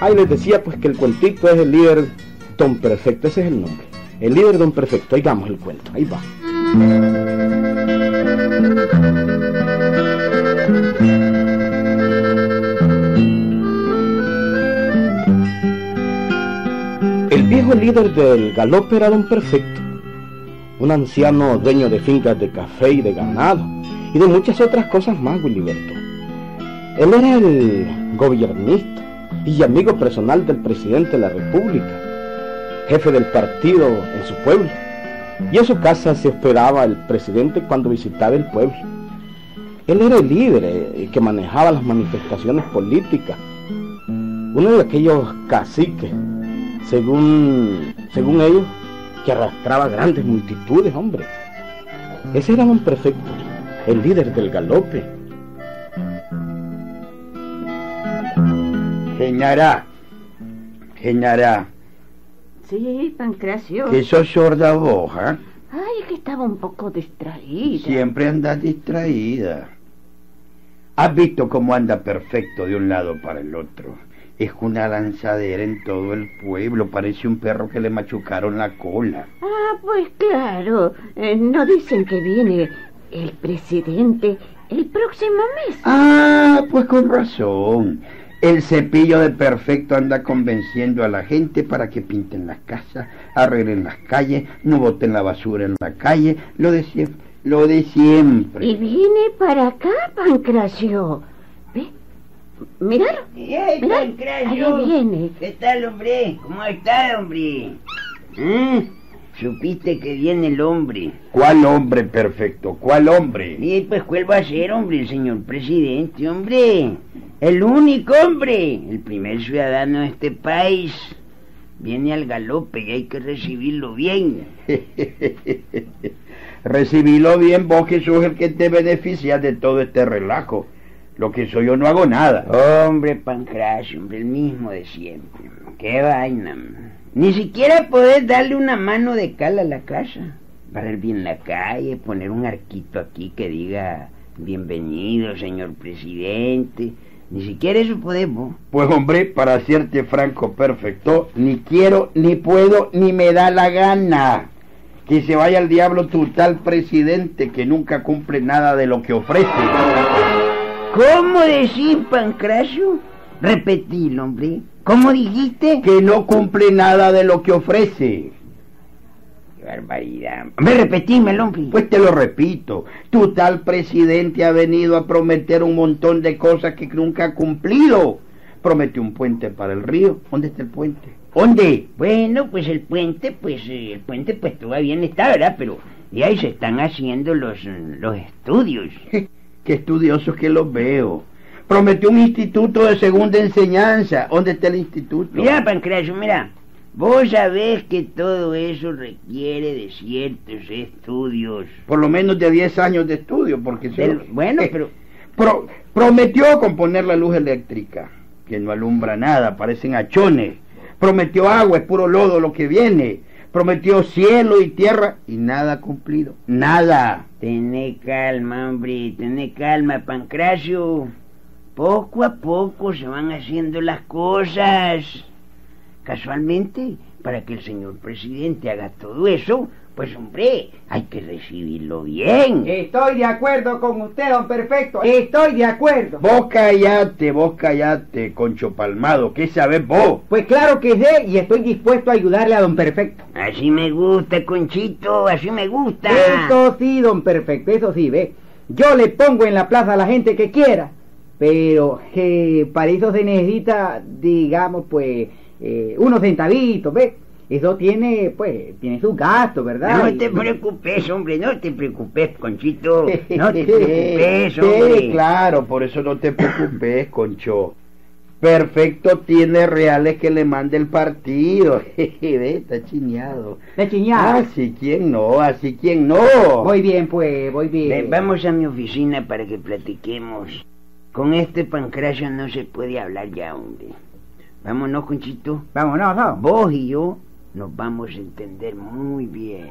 Ahí les decía pues que el cuentito es el líder Don Perfecto, ese es el nombre. El líder Don Perfecto, oigamos el cuento, ahí va. El viejo líder del galope era Don Perfecto, un anciano dueño de fincas de café y de ganado, y de muchas otras cosas más, Wiliberto. Él era el gobernista y amigo personal del presidente de la República, jefe del partido en su pueblo. Y en su casa se esperaba el presidente cuando visitaba el pueblo. Él era el líder eh, que manejaba las manifestaciones políticas, uno de aquellos caciques, según, según ellos, que arrastraba grandes multitudes, hombre. Ese era un prefecto, el líder del galope. Señora, señora, Sí, Pancracio. que sos sorda vos, ¿eh? Ay, que estaba un poco distraída. Siempre andas distraída. ¿Has visto cómo anda perfecto de un lado para el otro? Es una lanzadera en todo el pueblo, parece un perro que le machucaron la cola. Ah, pues claro. Eh, ¿No dicen que viene el presidente el próximo mes? Ah, pues con razón. El cepillo de perfecto anda convenciendo a la gente para que pinten las casas, arreglen las calles, no boten la basura en la calle, lo de siempre. Lo de siempre. Y viene para acá, Pancracio. ¿Ve? Miralo. ¡Ey, Mirá, Pancracio! ahí viene. ¿Qué tal, hombre? ¿Cómo está, hombre? ¿Eh? ¿Supiste que viene el hombre? ¿Cuál hombre perfecto? ¿Cuál hombre? Y pues, ¿cuál va a ser, hombre? El señor presidente, hombre. El único hombre. El primer ciudadano de este país. Viene al galope y hay que recibirlo bien. Recibilo bien vos que sos el que te beneficia de todo este relajo. Lo que soy yo no hago nada. Hombre, Pancracio, hombre, el mismo de siempre. Qué vaina. Ni siquiera podés darle una mano de cal a la casa. Barrer bien la calle, poner un arquito aquí que diga bienvenido, señor presidente. Ni siquiera eso podemos. Pues hombre, para hacerte franco perfecto, ni quiero, ni puedo, ni me da la gana. Que se vaya al diablo tu tal presidente que nunca cumple nada de lo que ofrece. ¿Cómo decís, Pancracio? Repetilo, hombre. ¿Cómo dijiste? Que no cumple nada de lo que ofrece. Qué barbaridad. Hombre, repetímelo, hombre. Pues te lo repito, tu tal presidente ha venido a prometer un montón de cosas que nunca ha cumplido. Prometió un puente para el río. ¿Dónde está el puente? ¿Dónde? Bueno, pues el puente, pues eh, el puente pues todavía no está, ¿verdad? Pero y ahí se están haciendo los, los estudios. Qué estudiosos que los veo. Prometió un instituto de segunda enseñanza. ¿Dónde está el instituto? Mira, Pancracio, mira. Vos sabés que todo eso requiere de ciertos estudios. Por lo menos de 10 años de estudio, porque Del- no- bueno, Eh, pero pro- prometió componer la luz eléctrica, que no alumbra nada, parecen achones. Prometió agua, es puro lodo lo que viene. Prometió cielo y tierra y nada ha cumplido. Nada. Tené calma, hombre, tené calma, Pancracio. Poco a poco se van haciendo las cosas. Casualmente, para que el señor presidente haga todo eso, pues hombre, hay que recibirlo bien. Estoy de acuerdo con usted, don Perfecto. Estoy de acuerdo. Vos callate, vos callate, Concho Palmado. ¿Qué sabés vos? Pues claro que sé y estoy dispuesto a ayudarle a don Perfecto. Así me gusta, Conchito, así me gusta. Eso sí, don Perfecto, eso sí, ve. Yo le pongo en la plaza a la gente que quiera. Pero eh, para eso se necesita, digamos, pues, eh, unos centavitos, ¿ve? Eso tiene, pues, tiene sus gastos, ¿verdad? No te preocupes, hombre, no te preocupes, Conchito. No te Sí, preocupes, sí, hombre. claro, por eso no te preocupes, Concho. Perfecto tiene reales que le mande el partido. Ve, está chineado. De chiñar. Así quién no, así quién no. Voy bien, pues, voy bien. Ven, vamos a mi oficina para que platiquemos. Con este pancracio no se puede hablar ya, hombre. Vámonos, Conchito. Vámonos, no. Vos y yo nos vamos a entender muy bien.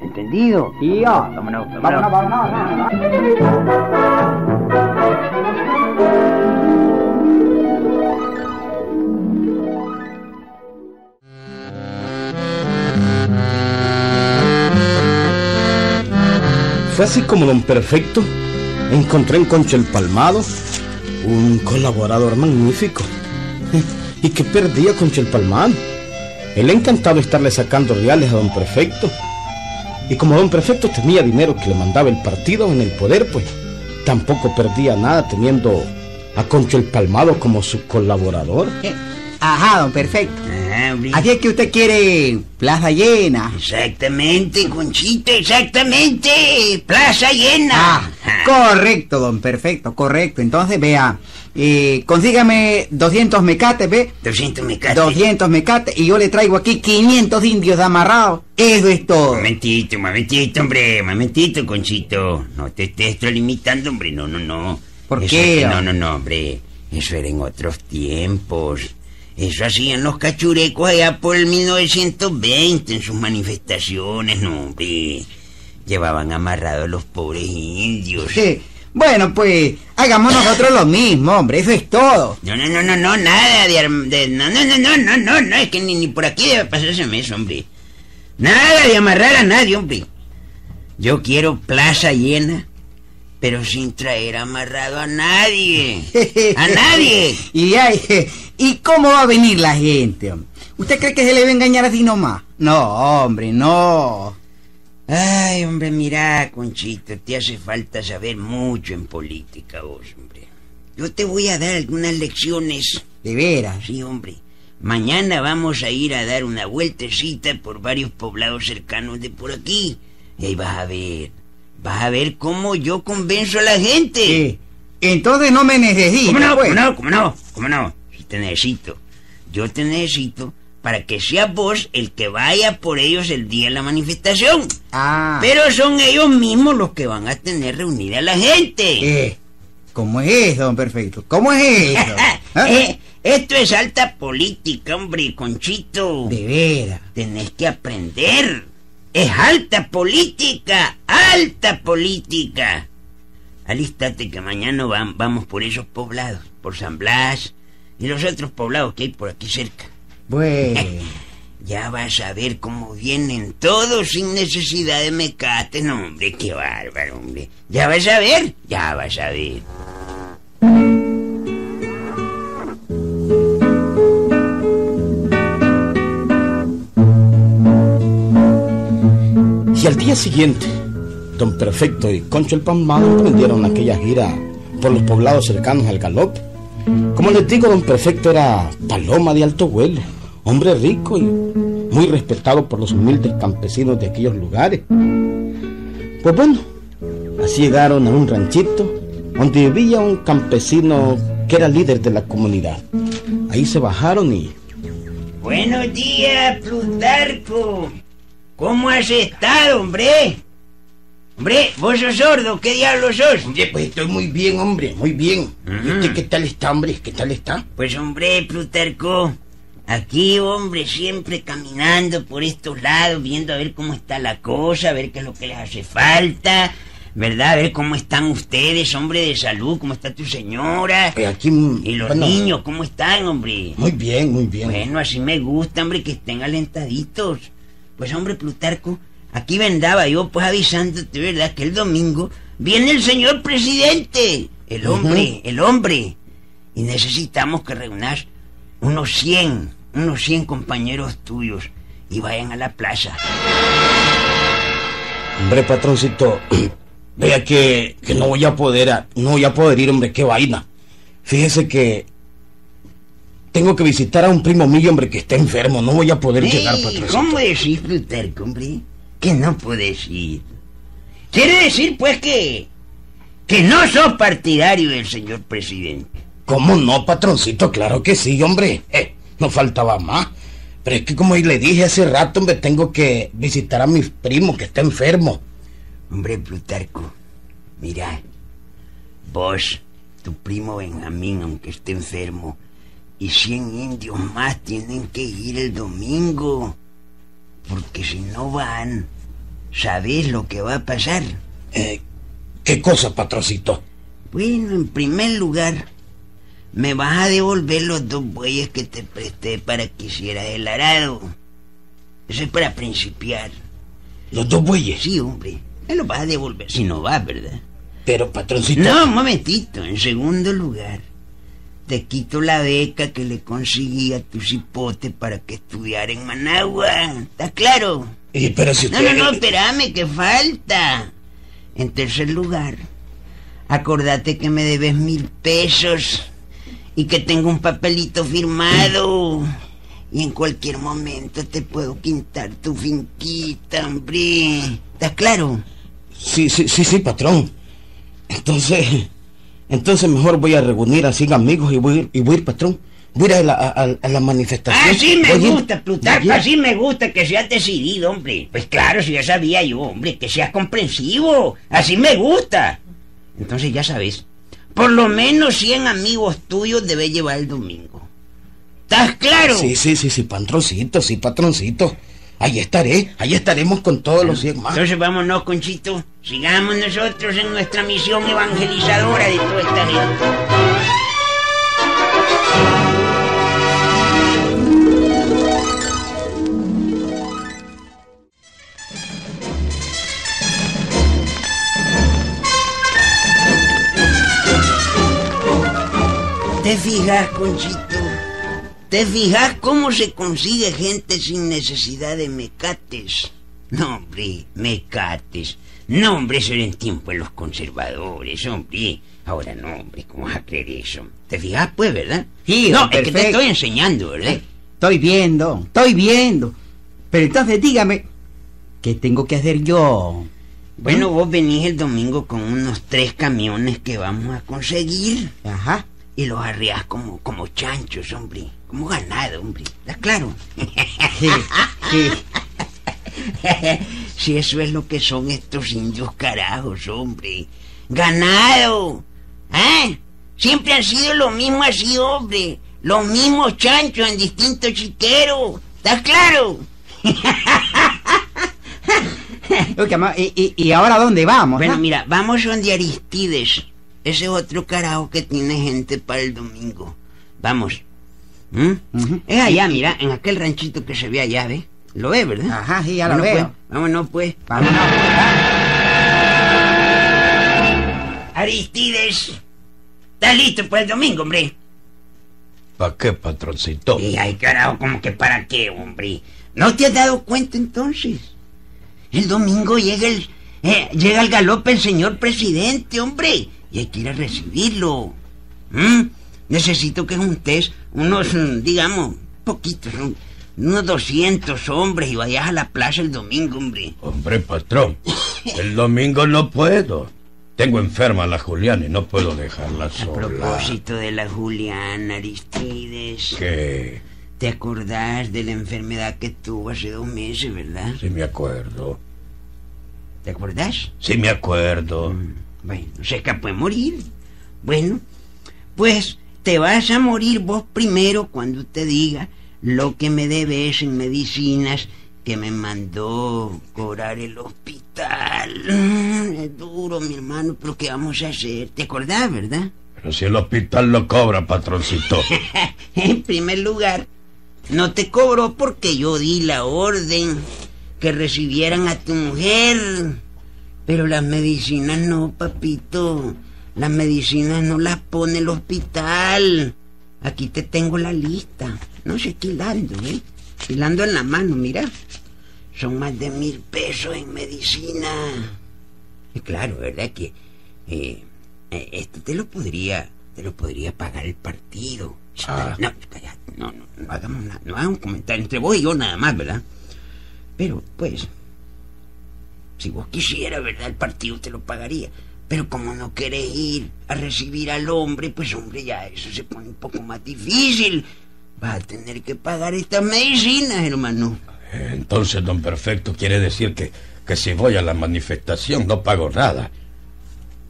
¿Entendido? Tío. Vámonos, vámonos. vámonos, vámonos, Fue así como don Perfecto encontró en Concha el Palmado un colaborador magnífico y que perdía Concho el Palmado. Él encantado estarle sacando reales a don Perfecto. Y como don Perfecto tenía dinero que le mandaba el partido en el poder, pues tampoco perdía nada teniendo a Concho el Palmado como su colaborador. Ajá, don Perfecto. Ah. Así es que usted quiere plaza llena. Exactamente, Conchito, exactamente. Plaza llena. Ah, correcto, don Perfecto, correcto. Entonces, vea, eh, consígame 200 mecates, ¿ve? 200 mecates. 200 mecates y yo le traigo aquí 500 indios amarrados. Eso es todo. Momentito, momentito, hombre, momentito, Conchito. No te estés extralimitando, hombre, no, no, no. ¿Por Eso qué? es que- no, no, no, hombre. Eso era en otros tiempos. Eso hacían los cachurecos allá por el 1920 en sus manifestaciones, no, hombre. Llevaban amarrados a los pobres indios. Sí. Bueno, pues hagamos nosotros lo mismo, hombre, eso es todo. No, no, no, no, no, nada de, de- no, no, no, no, no, no, no, es que ni, ni por aquí debe pasarse eso, hombre. Nada de amarrar a nadie, hombre. Yo quiero plaza llena, pero sin traer amarrado a nadie. A nadie. y, ay, ¿Y cómo va a venir la gente? hombre? ¿Usted cree que se le va a engañar así nomás? No, hombre, no. Ay, hombre, mira, Conchito, te hace falta saber mucho en política, vos, hombre. Yo te voy a dar algunas lecciones. De veras. Sí, hombre. Mañana vamos a ir a dar una vueltecita por varios poblados cercanos de por aquí. Y ahí vas a ver. Vas a ver cómo yo convenzo a la gente. Sí. Entonces no me necesita. ¿Cómo no? pues. ¿Cómo no? ¿Cómo no? ¿Cómo no? Si te necesito. Yo te necesito para que seas vos el que vaya por ellos el día de la manifestación. Ah. Pero son ellos mismos los que van a tener reunida a la gente. Eh, ¿Cómo es eso, don Perfecto? ¿Cómo es eso? ¿Ah? Eh, esto es alta política, hombre, Conchito. De veras. Tenés que aprender. Es alta política, alta política. Alístate que mañana vam- vamos por esos poblados, por San Blas y los otros poblados que hay por aquí cerca. Bueno. Ya vas a ver cómo vienen todos sin necesidad de mecate. No, hombre, qué bárbaro, hombre. Ya vas a ver, ya vas a ver. Día siguiente, Don Perfecto y Concho el Palmado emprendieron aquella gira por los poblados cercanos al galope. Como les digo, Don Perfecto era paloma de alto vuelo, hombre rico y muy respetado por los humildes campesinos de aquellos lugares. Pues bueno, así llegaron a un ranchito donde vivía un campesino que era líder de la comunidad. Ahí se bajaron y Buenos días, Plutarco. ¿Cómo has estado, hombre? Hombre, vos sos sordo, ¿qué diablos sos? Oye, pues estoy muy bien, hombre, muy bien. Ujú. ¿Y usted qué tal está, hombre? ¿Qué tal está? Pues hombre, Plutarco, aquí hombre, siempre caminando por estos lados, viendo a ver cómo está la cosa, a ver qué es lo que les hace falta, ¿verdad? A ver cómo están ustedes, hombre de salud, cómo está tu señora. Eh, aquí... Y los bueno, niños, ¿cómo están, hombre? Muy bien, muy bien. Bueno, así me gusta, hombre, que estén alentaditos. Pues, hombre, Plutarco, aquí vendaba yo, pues, avisándote, ¿verdad? Que el domingo viene el señor presidente. El hombre, el hombre. Y necesitamos que reúnas unos 100, unos 100 compañeros tuyos y vayan a la plaza. Hombre, patroncito, vea que, que no voy a poder, a- no voy a poder ir, hombre, qué vaina. Fíjese que tengo que visitar a un primo mío, hombre, que está enfermo. No voy a poder llegar, patroncito. ¿Cómo decís, Plutarco, hombre? Que no puedes ir. Quiere decir, pues, que... Que no sos partidario del señor presidente. ¿Cómo no, patroncito? Claro que sí, hombre. Eh, no faltaba más. Pero es que como le dije hace rato, hombre, tengo que visitar a mi primo que está enfermo. Hombre, Plutarco, mira, vos, tu primo Benjamín, aunque esté enfermo, y cien indios más tienen que ir el domingo. Porque si no van, ¿sabés lo que va a pasar? Eh, ¿Qué cosa, patroncito? Bueno, en primer lugar, me vas a devolver los dos bueyes que te presté para que hicieras el arado. Eso es para principiar. Los dos bueyes. Sí, hombre. Me lo vas a devolver si no vas, ¿verdad? Pero, patroncito... No, un momentito. En segundo lugar, te quito la beca que le conseguí a tu cipote para que estudiara en Managua. ¿Está claro? Y, pero si No, no, no, espérame, que falta. En tercer lugar, acordate que me debes mil pesos y que tengo un papelito firmado. Y en cualquier momento te puedo quintar tu finquita, hombre. ¿Estás claro? Sí, sí, sí, sí, patrón. Entonces... Entonces mejor voy a reunir así amigos y voy, a ir- y voy a ir, patrón. Voy a ir a la, a, a- a la manifestación. Así me Voy a ir- gusta, Plutarco, así me gusta que seas decidido, hombre. Pues claro, si ya sabía yo, hombre, que seas comprensivo. Así me gusta. Entonces ya sabes, por lo menos 100 amigos tuyos debes llevar el domingo. ¿Estás claro? Sí, sí, sí, sí, patroncito, sí, patroncito. Ahí estaré, ahí estaremos con todos los 100 más. Entonces vámonos, Conchito. Sigamos nosotros en nuestra misión evangelizadora de toda esta gente. ¿Te fijas, Conchito? ¿Te fijas cómo se consigue gente sin necesidad de mecates? No, hombre, mecates. No, hombre, eso era en tiempo de los conservadores, hombre. Ahora no, hombre, ¿cómo vas a creer eso? ¿Te fijas, pues, verdad? Sí, No, es que te estoy enseñando, ¿verdad? Estoy viendo, estoy viendo. Pero entonces dígame, ¿qué tengo que hacer yo? Bueno, vos venís el domingo con unos tres camiones que vamos a conseguir Ajá. y los arriás como, como chanchos, hombre. Como ganado, hombre. ¿Estás claro? Sí, sí. si eso es lo que son estos indios carajos, hombre. Ganado. ¿Eh? Siempre han sido lo mismo así, hombre. Los mismos chanchos en distintos chiqueros. ¿Estás claro? ¿y, y, y ahora dónde vamos? Bueno, mira, vamos donde Aristides. Ese es otro carajo que tiene gente para el domingo. Vamos. ¿Mm? Es allá, mira, en aquel ranchito que se ve allá, ¿ves? ¿Lo ves, verdad? Ajá, sí, ya lo Bueno, veo. pues, vámonos, pues. Vámonos. Aristides. ¿Estás listo para el domingo, hombre? ¿Para qué, patroncito? Y ay, carajo, como que para qué, hombre. ¿No te has dado cuenta entonces? El domingo llega el eh, llega al galope el señor presidente, hombre, y hay que ir a recibirlo. ¿Mm? Necesito que juntes unos, mm, digamos, poquitos, un- unos 200 hombres y vayas a la plaza el domingo, hombre. Hombre, patrón, el domingo no puedo. Tengo enferma a la Juliana y no puedo dejarla A sola. propósito de la Juliana Aristides, Que ¿te acordás de la enfermedad que tuvo hace dos meses, verdad? sí me acuerdo. ¿Te acordás? Sí me acuerdo. Bueno, se escapó de morir. Bueno, pues te vas a morir vos primero cuando te diga lo que me debes en medicinas que me mandó cobrar el hospital. Mm, Es duro, mi hermano, pero ¿qué vamos a hacer? ¿Te acordás, verdad? Pero si el hospital lo cobra, patroncito. En primer lugar, no te cobró porque yo di la orden que recibieran a tu mujer. Pero las medicinas no, papito. Las medicinas no las pone el hospital. Aquí te tengo la lista. No sé, quilando, ¿eh? Quilando en la mano, mira. Son más de mil pesos en medicina. Y claro, ¿verdad? Que eh, esto te lo podría, te lo podría pagar el partido. Ah. No, no, no, no hagamos nada, no hagamos un comentario entre vos y yo nada más, ¿verdad? Pero, pues, si vos quisieras, ¿verdad? El partido te lo pagaría. Pero como no querés ir a recibir al hombre, pues hombre, ya eso se pone un poco más difícil. Vas a tener que pagar estas medicinas, hermano. Entonces, don Perfecto, quiere decir que, que si voy a la manifestación no pago nada.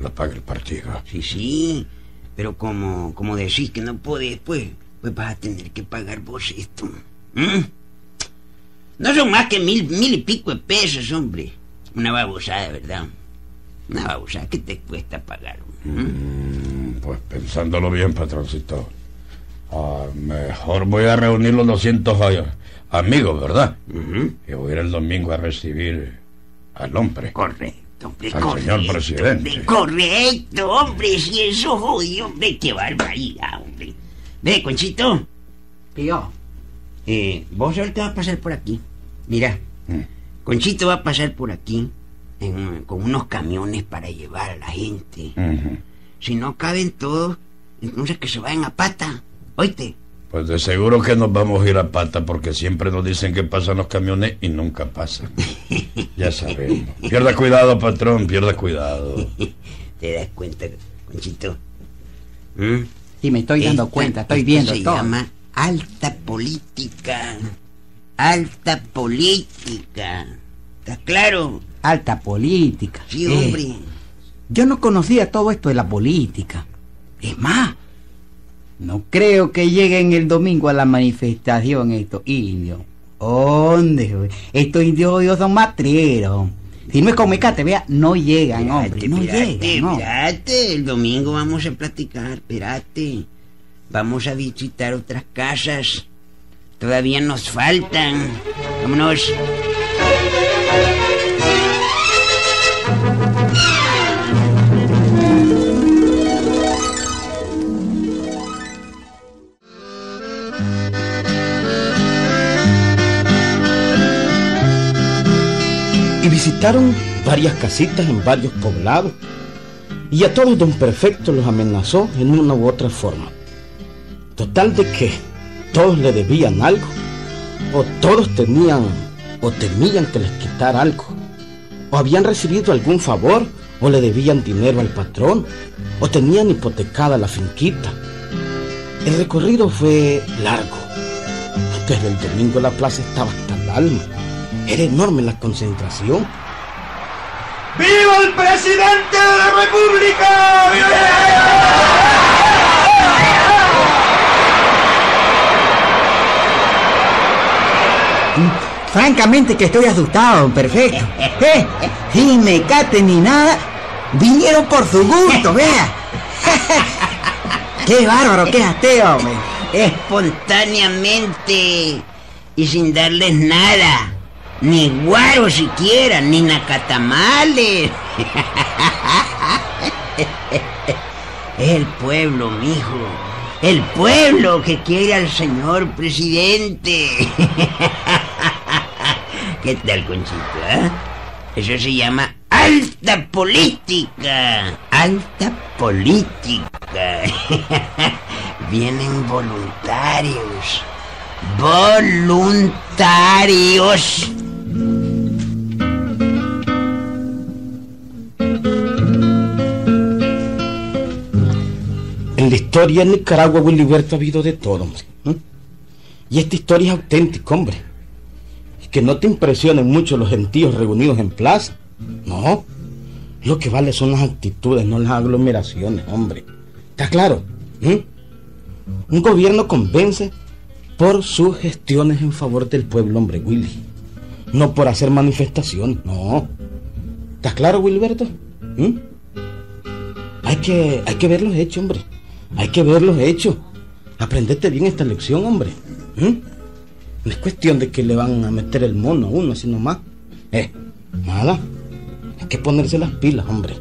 Lo paga el partido. Sí, sí. Pero como, como decís que no podés, pues, pues vas a tener que pagar vos esto. ¿Mm? No son más que mil, mil y pico de pesos, hombre. Una babosada, ¿verdad? Una babosada que te cuesta pagar. ¿Mm? Pues pensándolo bien, patroncito. Ah, mejor voy a reunir los 200 a- amigos, ¿verdad? Ujú. Y voy a ir el domingo a recibir al hombre. Correcto. hombre, Al correcto, señor presidente. hombre, correcto, hombre, si eso jodido, hombre, qué barbaridad, hombre. Ve, Conchito, Tío. eh, vos ahorita vas a pasar por aquí. Mira, Mm. Conchito va a pasar por aquí en- con unos camiones para llevar a la gente. Ujú. Si no caben todos, entonces que se vayan a pata. Oíste. Pues de seguro que nos vamos a ir a pata porque siempre nos dicen que pasan los camiones y nunca pasan. Ya sabemos. Pierda cuidado, patrón, pierda cuidado. ¿Te das cuenta, Conchito? ¿Mm? Sí, me estoy dando Esta- cuenta, estoy esto viendo se todo. llama alta política. Alta política. ¿Está claro? Alta política. Sí, Eh, hombre. Yo no conocía todo esto de la política. Es más, no creo que lleguen el domingo a la manifestación estos indios. ¿Dónde? Estos indios hoy son matreros. Si no es con mecate, vea, no llegan, hombre. No llegan, no. El domingo vamos a platicar, espérate. Vamos a visitar otras casas. Todavía nos faltan. Vámonos. Y visitaron varias casitas en varios poblados y a todos don Perfecto los amenazó en una u otra forma. Total de que todos le debían algo o todos tenían o temían que les quitara algo o habían recibido algún favor o le debían dinero al patrón o tenían hipotecada la finquita. El recorrido fue largo. Desde el domingo la plaza estaba hasta el alma. Era enorme la concentración. ¡Viva el presidente de la República! Francamente que estoy asustado, perfecto. Eh, sin mecate ni nada, vinieron por su gusto, vea. Qué bárbaro, qué ateo, hombre. espontáneamente y sin darles nada. Ni guaro siquiera, ni nacatamales. Es el pueblo, mijo. El pueblo que quiere al señor presidente. ¿Qué tal, Conchito? eh? Eso se llama alta política. Alta política. Vienen voluntarios. Voluntarios. En la historia en Nicaragua, Willyberto, ha habido de todo. Y esta historia es auténtica, hombre. Y que no te impresionen mucho los gentíos reunidos en plaza. No. Lo que vale son las actitudes, no las aglomeraciones, hombre. ¿Está claro? ¿Eh? Un gobierno convence por sus gestiones en favor del pueblo, hombre, Willy. No por hacer manifestaciones, no. ¿Está claro, Wilberto? ¿Eh? Hay que, hay que ver los hechos, hombre. Hay que ver los hechos. Aprendete bien esta lección, hombre. ¿Mm? No es cuestión de que le van a meter el mono a uno, sino más. Eh, nada. Hay que ponerse las pilas, hombre.